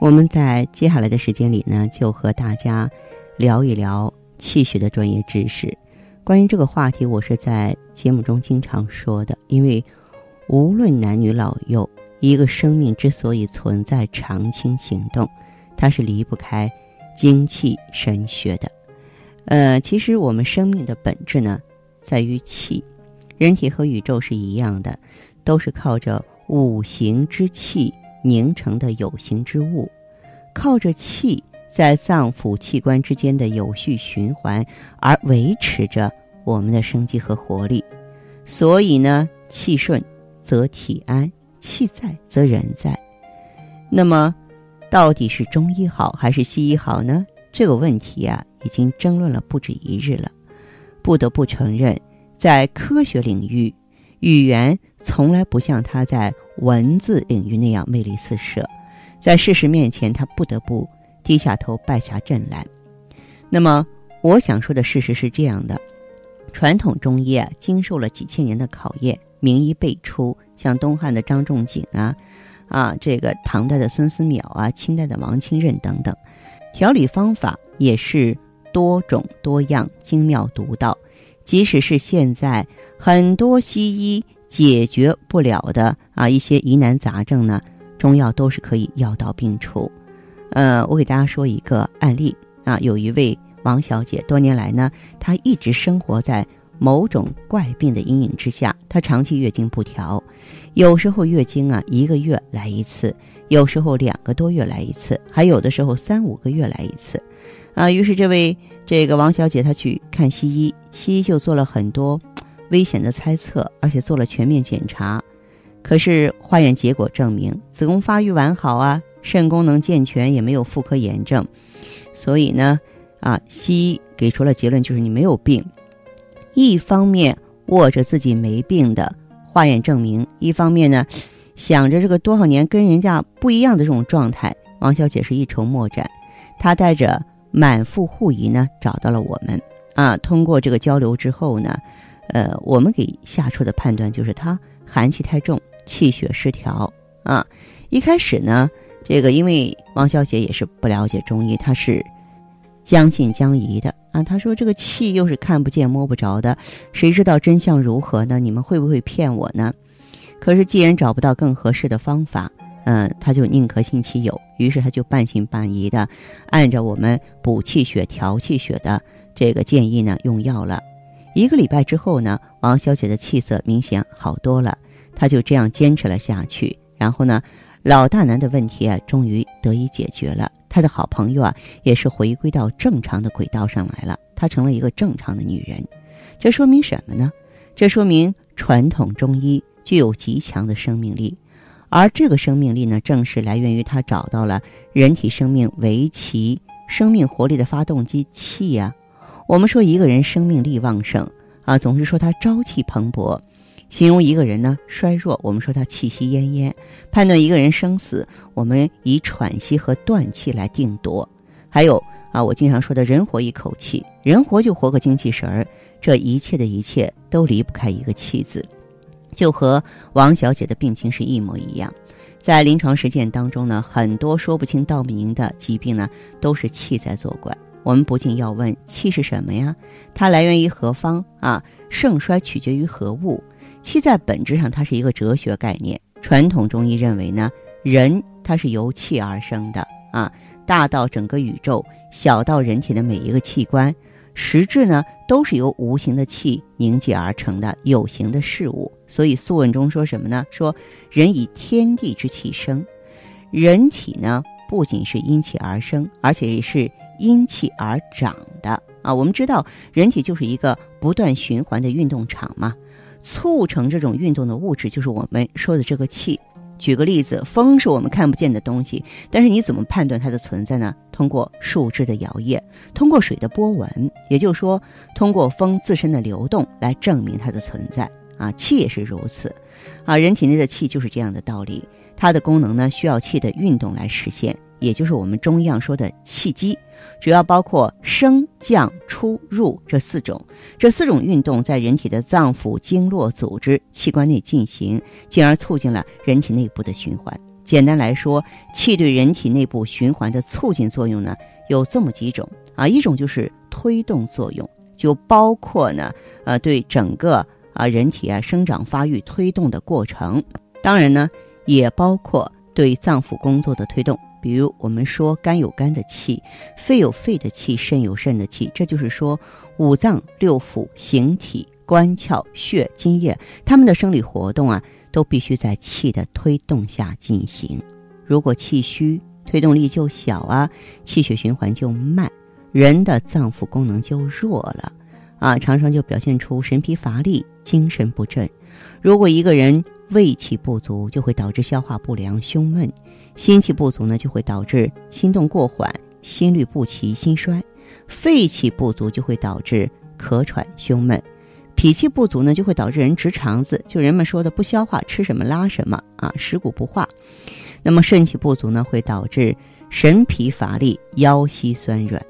我们在接下来的时间里呢，就和大家聊一聊气血的专业知识。关于这个话题，我是在节目中经常说的，因为无论男女老幼，一个生命之所以存在、长青行动，它是离不开精气神学的。呃，其实我们生命的本质呢，在于气。人体和宇宙是一样的，都是靠着五行之气。凝成的有形之物，靠着气在脏腑器官之间的有序循环而维持着我们的生机和活力。所以呢，气顺则体安，气在则人在。那么，到底是中医好还是西医好呢？这个问题啊，已经争论了不止一日了。不得不承认，在科学领域，语言从来不像它在。文字领域那样魅力四射，在事实面前，他不得不低下头败下阵来。那么，我想说的事实是这样的：传统中医啊，经受了几千年的考验，名医辈出，像东汉的张仲景啊，啊，这个唐代的孙思邈啊，清代的王清任等等，调理方法也是多种多样、精妙独到。即使是现在很多西医。解决不了的啊一些疑难杂症呢，中药都是可以药到病除。呃，我给大家说一个案例啊，有一位王小姐，多年来呢，她一直生活在某种怪病的阴影之下，她长期月经不调，有时候月经啊一个月来一次，有时候两个多月来一次，还有的时候三五个月来一次，啊，于是这位这个王小姐她去看西医，西医就做了很多。危险的猜测，而且做了全面检查，可是化验结果证明子宫发育完好啊，肾功能健全，也没有妇科炎症，所以呢，啊，西医给出了结论，就是你没有病。一方面握着自己没病的化验证明，一方面呢，想着这个多少年跟人家不一样的这种状态，王小姐是一筹莫展。她带着满腹狐疑呢，找到了我们啊。通过这个交流之后呢。呃，我们给下出的判断就是他寒气太重，气血失调啊。一开始呢，这个因为王小姐也是不了解中医，她是将信将疑的啊。她说这个气又是看不见摸不着的，谁知道真相如何呢？你们会不会骗我呢？可是既然找不到更合适的方法，嗯，他就宁可信其有，于是他就半信半疑的按照我们补气血、调气血的这个建议呢用药了。一个礼拜之后呢，王小姐的气色明显好多了，她就这样坚持了下去。然后呢，老大难的问题啊，终于得以解决了。她的好朋友啊，也是回归到正常的轨道上来了。她成了一个正常的女人。这说明什么呢？这说明传统中医具有极强的生命力，而这个生命力呢，正是来源于她找到了人体生命维其生命活力的发动机气呀。我们说一个人生命力旺盛啊，总是说他朝气蓬勃；形容一个人呢衰弱，我们说他气息奄奄；判断一个人生死，我们以喘息和断气来定夺。还有啊，我经常说的人活一口气，人活就活个精气神儿。这一切的一切都离不开一个气字，就和王小姐的病情是一模一样。在临床实践当中呢，很多说不清道不明的疾病呢，都是气在作怪。我们不禁要问：气是什么呀？它来源于何方啊？盛衰取决于何物？气在本质上，它是一个哲学概念。传统中医认为呢，人它是由气而生的啊，大到整个宇宙，小到人体的每一个器官，实质呢都是由无形的气凝结而成的有形的事物。所以《素问》中说什么呢？说人以天地之气生，人体呢不仅是因气而生，而且是。因气而长的啊，我们知道人体就是一个不断循环的运动场嘛，促成这种运动的物质就是我们说的这个气。举个例子，风是我们看不见的东西，但是你怎么判断它的存在呢？通过树枝的摇曳，通过水的波纹，也就是说，通过风自身的流动来证明它的存在。啊，气也是如此。啊，人体内的气就是这样的道理，它的功能呢需要气的运动来实现，也就是我们中医上说的气机。主要包括升降出入这四种，这四种运动在人体的脏腑、经络、组织、器官内进行，进而促进了人体内部的循环。简单来说，气对人体内部循环的促进作用呢，有这么几种啊，一种就是推动作用，就包括呢，呃，对整个啊人体啊生长发育推动的过程，当然呢，也包括对脏腑工作的推动。比如我们说肝有肝的气，肺有肺的气，肾有肾的气，这就是说五脏六腑、形体、官窍、血、津液，它们的生理活动啊，都必须在气的推动下进行。如果气虚，推动力就小啊，气血循环就慢，人的脏腑功能就弱了啊，常常就表现出神疲乏力、精神不振。如果一个人胃气不足，就会导致消化不良、胸闷。心气不足呢，就会导致心动过缓、心律不齐、心衰；肺气不足就会导致咳喘、胸闷；脾气不足呢，就会导致人直肠子，就人们说的不消化，吃什么拉什么啊，食谷不化。那么肾气不足呢，会导致神疲乏力、腰膝酸软。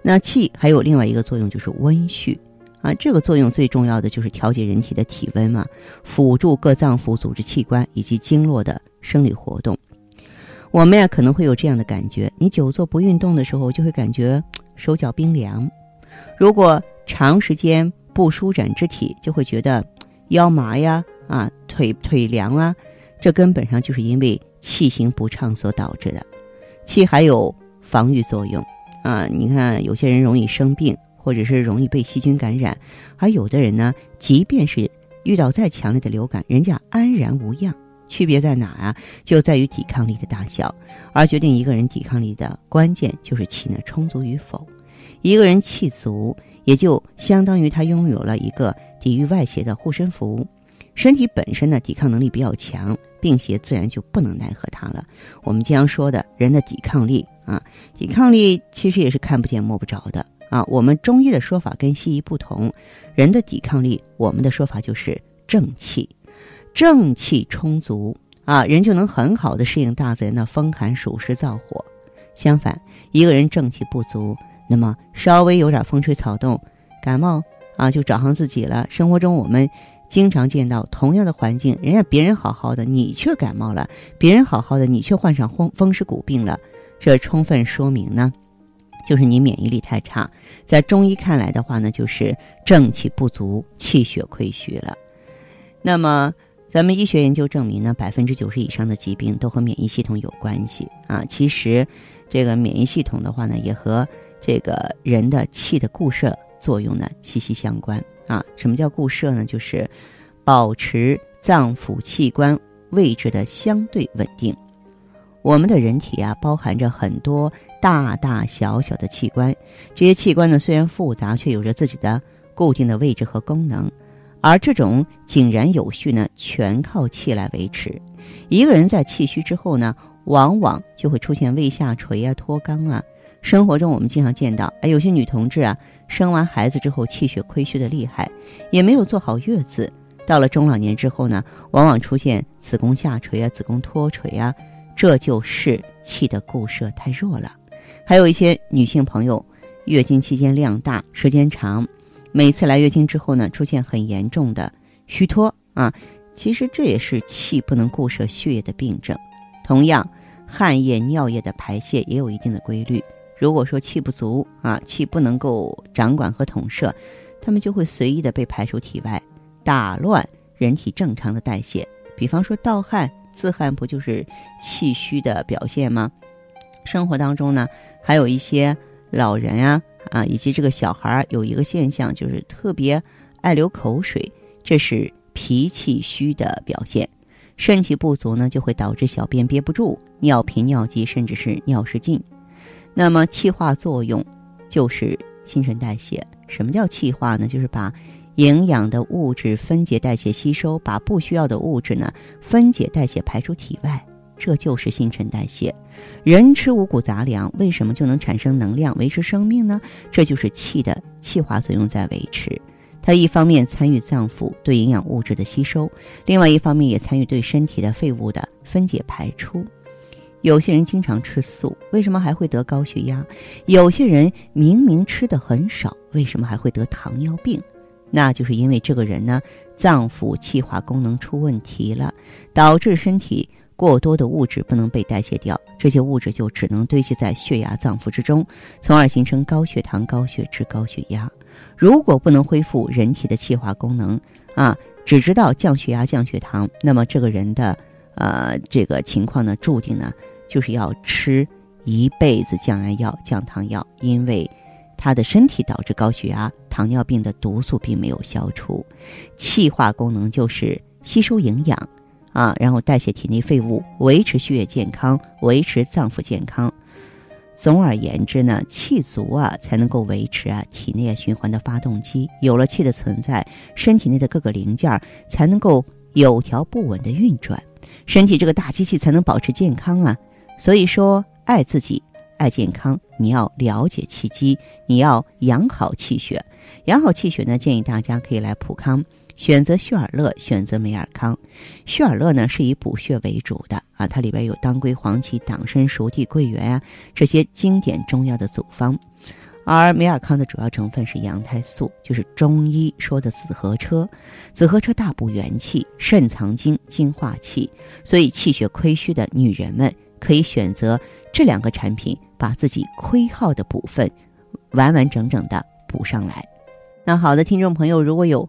那气还有另外一个作用，就是温煦啊，这个作用最重要的就是调节人体的体温嘛，辅助各脏腑、组织器官以及经络的生理活动。我们呀可能会有这样的感觉：你久坐不运动的时候，就会感觉手脚冰凉；如果长时间不舒展肢体，就会觉得腰麻呀、啊腿腿凉啊。这根本上就是因为气行不畅所导致的。气还有防御作用啊！你看，有些人容易生病，或者是容易被细菌感染，而有的人呢，即便是遇到再强烈的流感，人家安然无恙。区别在哪啊？就在于抵抗力的大小，而决定一个人抵抗力的关键就是气呢充足与否。一个人气足，也就相当于他拥有了一个抵御外邪的护身符，身体本身呢抵抗能力比较强，病邪自然就不能奈何他了。我们经常说的人的抵抗力啊，抵抗力其实也是看不见摸不着的啊。我们中医的说法跟西医不同，人的抵抗力，我们的说法就是正气。正气充足啊，人就能很好的适应大自然的风寒暑湿燥火。相反，一个人正气不足，那么稍微有点风吹草动，感冒啊就找上自己了。生活中我们经常见到同样的环境，人家别人好好的，你却感冒了；别人好好的，你却患上风风湿骨病了。这充分说明呢，就是你免疫力太差。在中医看来的话呢，就是正气不足，气血亏虚了。那么。咱们医学研究证明呢，百分之九十以上的疾病都和免疫系统有关系啊。其实，这个免疫系统的话呢，也和这个人的气的固摄作用呢息息相关啊。什么叫固摄呢？就是保持脏腑器官位置的相对稳定。我们的人体啊，包含着很多大大小小的器官，这些器官呢虽然复杂，却有着自己的固定的位置和功能。而这种井然有序呢，全靠气来维持。一个人在气虚之后呢，往往就会出现胃下垂啊、脱肛啊。生活中我们经常见到，哎，有些女同志啊，生完孩子之后气血亏虚的厉害，也没有做好月子，到了中老年之后呢，往往出现子宫下垂啊、子宫脱垂啊，这就是气的固摄太弱了。还有一些女性朋友，月经期间量大、时间长。每次来月经之后呢，出现很严重的虚脱啊，其实这也是气不能固摄血液的病症。同样，汗液、尿液的排泄也有一定的规律。如果说气不足啊，气不能够掌管和统摄，它们就会随意的被排出体外，打乱人体正常的代谢。比方说盗汗、自汗，不就是气虚的表现吗？生活当中呢，还有一些老人啊。啊，以及这个小孩有一个现象，就是特别爱流口水，这是脾气虚的表现。肾气不足呢，就会导致小便憋不住，尿频、尿急，甚至是尿失禁。那么气化作用就是新陈代谢。什么叫气化呢？就是把营养的物质分解、代谢、吸收，把不需要的物质呢分解、代谢、排出体外，这就是新陈代谢。人吃五谷杂粮，为什么就能产生能量、维持生命呢？这就是气的气化作用在维持。它一方面参与脏腑对营养物质的吸收，另外一方面也参与对身体的废物的分解排出。有些人经常吃素，为什么还会得高血压？有些人明明吃的很少，为什么还会得糖尿病？那就是因为这个人呢，脏腑气化功能出问题了，导致身体过多的物质不能被代谢掉，这些物质就只能堆积在血压脏腑之中，从而形成高血糖、高血脂、高血压。如果不能恢复人体的气化功能啊，只知道降血压、降血糖，那么这个人的呃这个情况呢，注定呢。就是要吃一辈子降压药、降糖药，因为他的身体导致高血压、糖尿病的毒素并没有消除。气化功能就是吸收营养啊，然后代谢体内废物，维持血液健康，维持脏腑健康。总而言之呢，气足啊，才能够维持啊体内循环的发动机。有了气的存在，身体内的各个零件才能够有条不紊的运转，身体这个大机器才能保持健康啊。所以说，爱自己，爱健康，你要了解气机，你要养好气血。养好气血呢，建议大家可以来普康，选择旭尔乐，选择美尔康。旭尔乐呢是以补血为主的啊，它里边有当归、黄芪、党参、熟地、桂圆啊这些经典中药的组方。而美尔康的主要成分是羊胎素，就是中医说的紫河车。紫河车大补元气，肾藏精，精化气，所以气血亏虚的女人们。可以选择这两个产品，把自己亏耗的部分完完整整的补上来。那好的，听众朋友，如果有